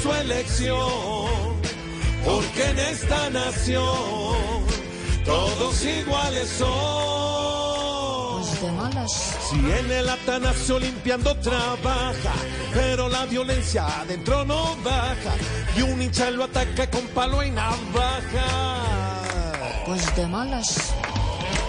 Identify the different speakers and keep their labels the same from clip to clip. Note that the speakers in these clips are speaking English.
Speaker 1: Su elección, porque en esta nación todos iguales son.
Speaker 2: Pues de malas.
Speaker 1: Si en el Atanasio limpiando trabaja, pero la violencia adentro no baja, y un hincha lo ataca con palo y navaja.
Speaker 2: Pues de malas.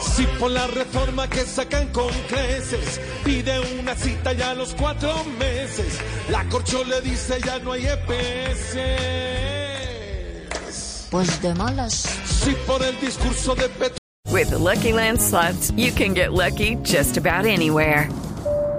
Speaker 1: Si por la reforma que sacan con creces, pide una cita ya a los cuatro meses, la corcho le dice ya no hay EPS.
Speaker 2: Pues de malas.
Speaker 1: Si por el discurso de Petro
Speaker 3: With the Lucky Land slots, you can get lucky just about anywhere.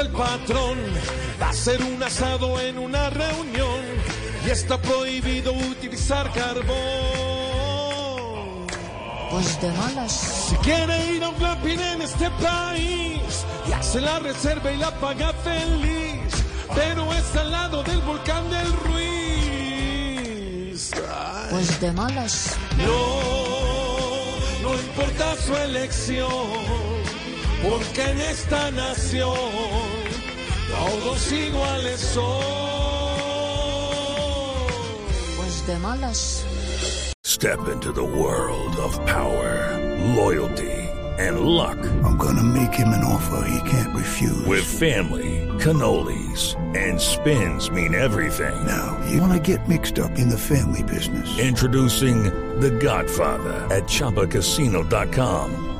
Speaker 1: El patrón va a hacer un asado en una reunión y está prohibido utilizar carbón.
Speaker 2: Pues de malas.
Speaker 1: Si quiere ir a un glamping en este país y hace la reserva y la paga feliz, pero es al lado del volcán del Ruiz. Ay.
Speaker 2: Pues de malas.
Speaker 1: No, no importa su elección, porque en esta nación todos iguales son.
Speaker 2: Pues de malas.
Speaker 4: Step into the world of power, loyalty, and luck.
Speaker 5: I'm gonna make him an offer he can't refuse.
Speaker 4: With family, cannolis, and spins mean everything.
Speaker 5: now, you wanna get mixed up in the family business.
Speaker 4: Introducing The Godfather at ChumbaCasino.com.